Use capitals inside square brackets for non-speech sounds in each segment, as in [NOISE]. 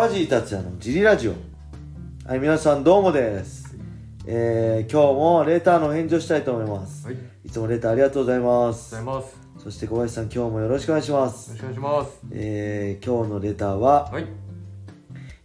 川尻達也のジリラジオ。はい皆さんどうもです。えー、今日もレターの返事をしたいと思います、はい、い、つもレターありがとうございます。ございます。よそして小林さん今日もよろしくお願いします。ろしくお願いします。えー、今日のレターは、はい、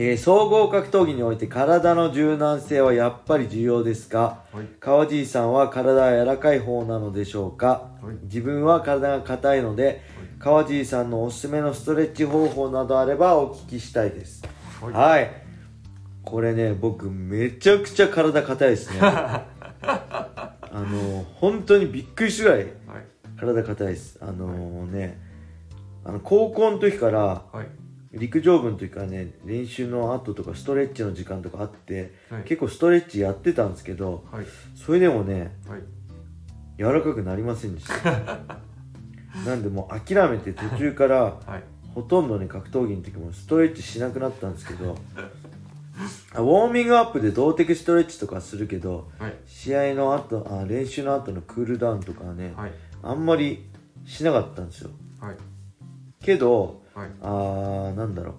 えー総合格闘技において体の柔軟性はやっぱり重要ですか？はい、川尻さんは体は柔らかい方なのでしょうか、はい。自分は体が硬いので、川尻さんのおすすめのストレッチ方法などあればお聞きしたいです。はい。はい、これね僕めちゃくちゃ体硬いですね。[LAUGHS] あの本当にびっくりするぐらいはい、体硬いです。あのねあの高校の時からはい、陸上部の時からね練習の後とかストレッチの時間とかあって、はい。結構ストレッチやってたんですけどはい、それでもねはい、柔らかくなりませんでした。[LAUGHS] なんでもう諦めて途中からはい、ほとんどね格闘技の時もストレッチしなくなったんですけどあウォーミングアップで動的ストレッチとかするけどはい、試合の後あ練習の後のクールダウンとかはね、はい、あんまりしなかったんですよ。はい、けどはい、あーなんだろう。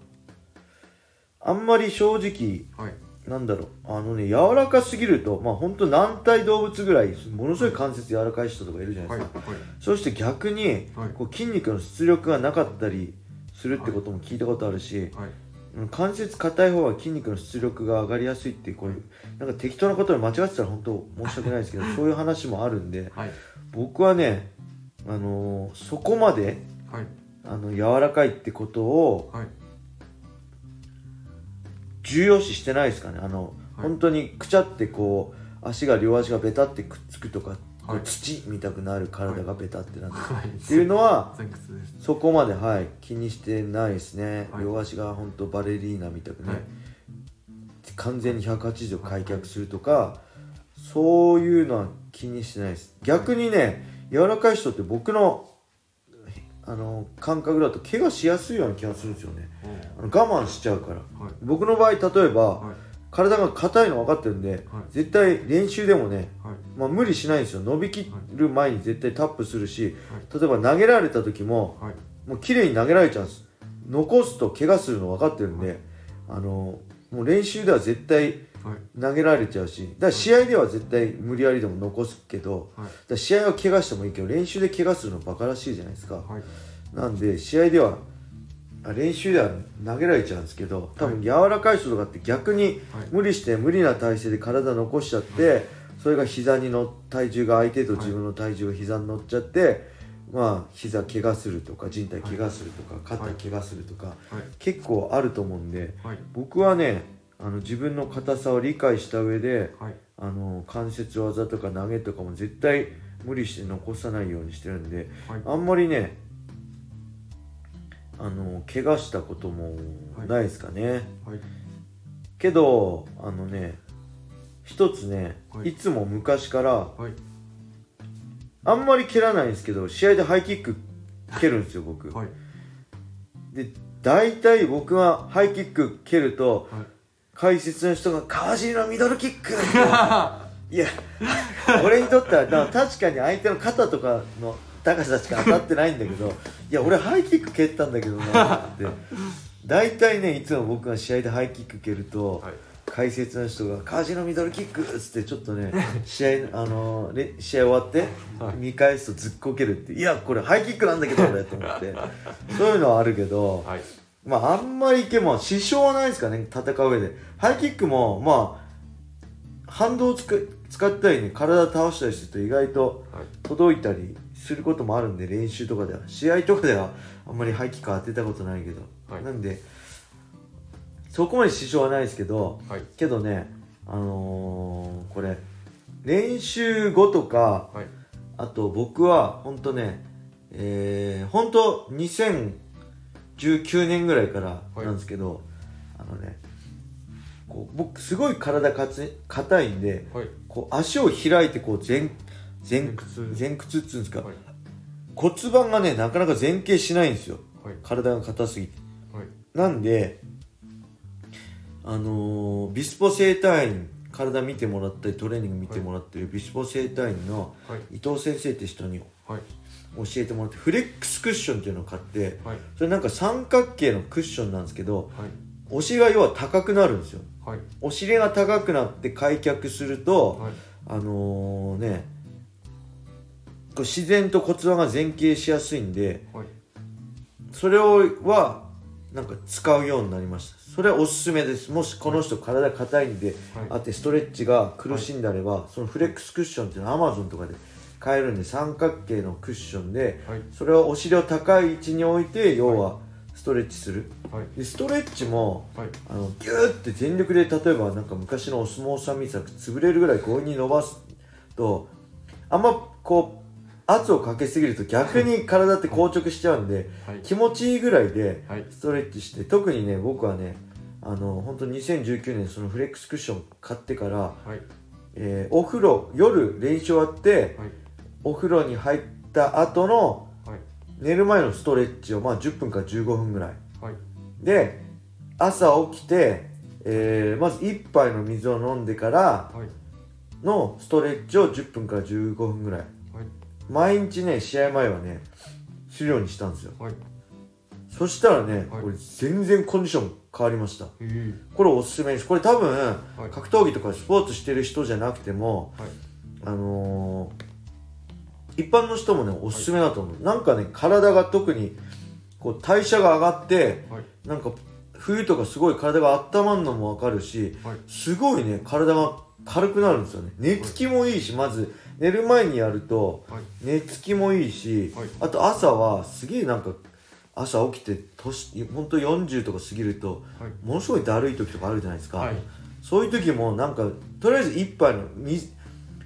あんまり正直はい、なんだろう。あのね柔らかすぎるとまあ本当軟体動物ぐらいものすごい関節柔らかい人とかいるじゃないはい、ですか、はい、そして逆に、はい。こう筋肉の出力がなかったりするってことも聞いたことあるし、関節硬い方は筋肉の出力が上がりやすいってこれなんか適当なことで間違ってたら本当申し訳ないですけどそういう話もあるんではい、僕はね、あのーそこまではい、あの柔らかいってことをはい、重要視してないですかね？あの、はい。本当にくちゃってこう足が両足がベタってくっつくとか、土見たくなる体がベタってなって、はい、っていうのは前屈です。そこまではい気にしてないですね、はい。両足が本当バレリーナみたくね、はい。完全に180度開脚するとかそういうのは気にしてないです。逆にね柔らかい人って僕のあの感覚だと怪我しやすいような気がするんですよね。あの我慢しちゃうから。はい、僕の場合例えば、はい、体が硬いの分かってるんで、絶対練習でもね、はい、まあ、無理しないんですよ。伸びきる前に絶対タップするし、例えば投げられた時もはい、もう綺麗に投げられちゃうんです。残すと怪我するの分かってるんで、あのもう練習では絶対はい、投げられちゃうし。だから試合では絶対無理やりでも残すけど、はい。試合は怪我してもいいけど練習で怪我するのバカらしいじゃないですか、はい、なんで試合ではあ練習では投げられちゃうんですけど多分柔らかい人とかって逆にはい。無理して無理な体勢で体残しちゃってそれが膝にの体重が相手と自分の体重が膝に乗っちゃってまあ膝怪我するとか人体怪我するとか肩怪我するとかはい、結構あると思うんではい、僕はねあの自分の硬さを理解した上ではい、あの関節技とか投げとかも絶対無理して残さないようにしてるんではい、あんまりねあの怪我したこともないですかね、はい、けどあのね一つね、はい。い、つも昔からはい、あんまり蹴らないんですけど試合でハイキック蹴るんですよ僕、はい、で大体僕がハイキック蹴るとはい、解説の人が「川尻のミドルキック! [LAUGHS]」いや俺にとってはだから確かに相手の肩とかの高さしか当たってないんだけどいや俺ハイキック蹴ったんだけどなって。大体ねいつも僕が試合でハイキック蹴ると、はい。解説の人が「川尻のミドルキック!」っつってちょっとね試合あのレ試合終わって、はい。見返すとずっこけるって。いやこれハイキックなんだけど俺と思って。そういうのはあるけど、はい、まあ、あんまりいけば、支障はないですかね、戦う上で。ハイキックも、まあ、反動を使ったりね、体倒したりすると意外と届いたりすることもあるんで、練習とかでは。試合とかでは、あんまりハイキック当てたことないけど。はい、なんで、そこまで支障はないですけど、はい、けどね、あのー、これ、練習後とか、はい、あと僕は、ほんとね、えー、ほんと2000、19年ぐらいからなんですけど、はい、あのねこう僕すごい体かつ硬いんで、はい、こう足を開いてこう前前屈。前屈っつうんですか、はい、骨盤がねなかなか前傾しないんですよ、体が硬すぎて、なんであのー、ビスポ整体院体見てもらったりトレーニング見てもらってるビスポ整体院の伊藤先生って人に、教えてもらってフレックスクッションっていうのを買ってはい、それなんか三角形のクッションなんですけどはい、お尻が要は高くなるんですよ。はい。お尻が高くなって開脚すると、はい。あのねこう自然と骨盤が前傾しやすいんではい。それをはなんか使うようになりました。それはおすすめです。もしこの人体硬いんで、はい。あってストレッチが苦しんであれば、そのフレックスクッションっていうのはアマゾンとかで買えるんで三角形のクッションではい。それをお尻を高い位置に置いて要はストレッチする。はい。でストレッチもはい。あのギューって全力で例えばなんか昔のお相撲さんみたく潰れるぐらい強引に伸ばすとあんまこう圧をかけすぎると逆に体って硬直しちゃうんではい。気持ちいいぐらいではい。ストレッチして特にね僕はねあの本当2019年そのフレックスクッション買ってから、はい。えーお風呂夜練習終わってはいお風呂に入った後のはい。寝る前のストレッチをまあ10分から15分ぐらい。はい。で朝起きて、えーまず1杯の水を飲んでからはい。のストレッチを10分から15分ぐらい。はい。毎日ね試合前はねするようにしたんですよ。はい。そしたらね、はい。全然コンディション変わりました。ええ。これおすすめです。これ多分、はい。格闘技とかスポーツしてる人じゃなくてもはい。あのー一般の人もねおすすめだと思う、なんかね体が特にこう代謝が上がってはい。なんか冬とかすごい体が温まるのもわかるしはい。すごいね体が軽くなるんですよね。寝つきもいいしまず寝る前にやるとはい。寝つきもいいし、はい。あと朝はすげえなんか朝起きて年本当40とか過ぎるとはい。ものすごいだるい時とかあるじゃないですか、はい。そういう時もなんかとりあえず一杯の水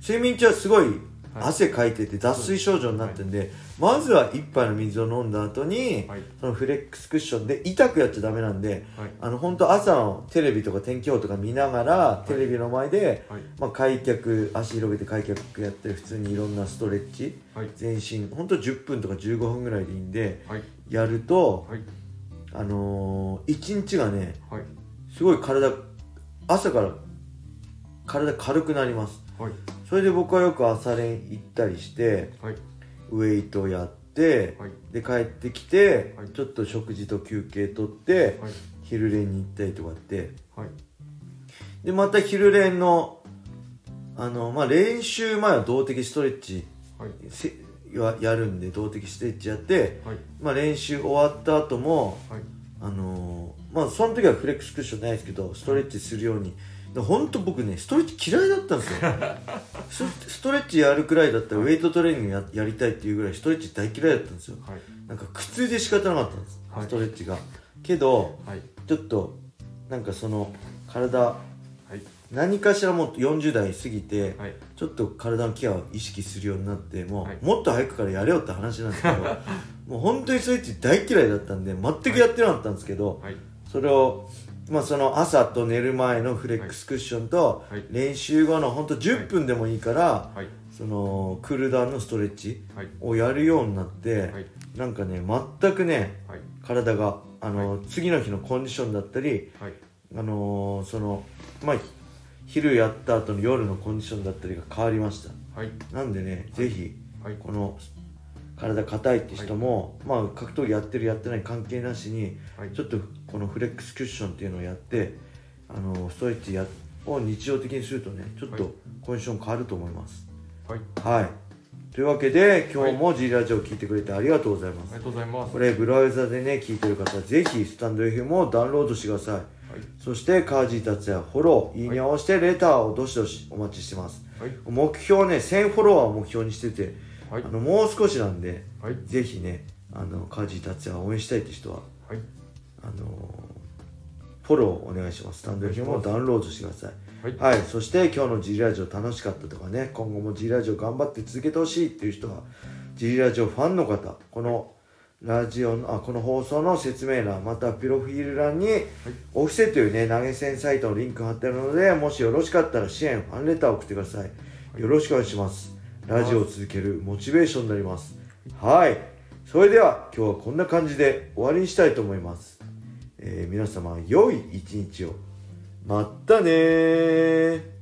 睡眠中はすごいはい汗かいてて脱水症状になってるんで、まずは一杯の水を飲んだ後に、はい。そのフレックスクッションで痛くやっちゃダメなんではい。あの本当朝のテレビとか天気予報とか見ながら、テレビの前で、はい。まあ、開脚足広げて開脚やって普通にいろんなストレッチはい。全身本当10分とか15分ぐらいでいいんではい。やると、はい。あのー、一日がねはい。すごい体朝から体軽くなりますはい。それで僕はよく朝練行ったりしてはい。ウェイトやって、はい。で帰ってきて、はい。ちょっと食事と休憩とって、はい。昼練に行ったりとかって。はい。でまた昼練のあの、まあ、練習前は動的ストレッチはややるんで動的ストレッチやって、はい。まあ、練習終わった後もはい。あのーまあその時はフレックスクッションないですけどストレッチするようにで本当僕ねストレッチ嫌いだったんですよ。[LAUGHS] スストレッチやるくらいだったらウェイトトレーニングややりたいっていうぐらいストレッチ大嫌いだったんですよ。はい。なんか苦痛で仕方なかったんです、はい。ストレッチが。けどはい。ちょっとなんかその体はい。何かしらもう40代過ぎて、はい。ちょっと体のケアを意識するようになってもう、はい。もっと早くからやれよって話なんですけど [LAUGHS] もう本当にストレッチ大嫌いだったんで全くやってなかったんですけど、はい。それを、まあ、その朝と寝る前のフレックスクッションとはい。練習後の本当10分でもいいから、はい。そのクールダウンのストレッチはい。をやるようになって、はい。なんかね全くねはい。体があの、次の日のコンディションだったりはい。あのーそのまあ昼やった後の夜のコンディションだったりが変わりました。はい。なんでね、ぜひはい。この体硬いって人も、まあ格闘技やってるやってない関係なしにはい。ちょっとこのフレックスクッションっていうのをやってあのストレッチやを日常的にするとねちょっはい。とコンディション変わると思います。はい。はい、というわけで今日も G ラジオを聞いてくれてありがとうございます、ありがとうございます。これブラウザでね聞いてる方はぜひスタンド FM をダウンロードしてください。はい。そしてカージー達也フォローいいねを押してレターをどしどしお待ちしてます。はい。目標ね1000フォロワーを目標にしてて、はい。あのもう少しなんではい。ぜひねあのカージー達也を応援したいって人ははい。あのフォローお願いします。スタンド FM をダウンロードしてください。はい。はい、そして今日の G ラジオ楽しかったとかね今後も G ラジオ頑張って続けてほしいっていう人は G ラジオファンの方このラジオのあこの放送の説明欄またはプロフィール欄に、オフセというね投げ銭サイトのリンク貼ってあるのでもしよろしかったら支援ファンレターを送ってください。よろしくお願いしますラジオを続けるモチベーションになります。はい。それでは今日はこんな感じで終わりにしたいと思います、えー皆様良い一日を。まったねー。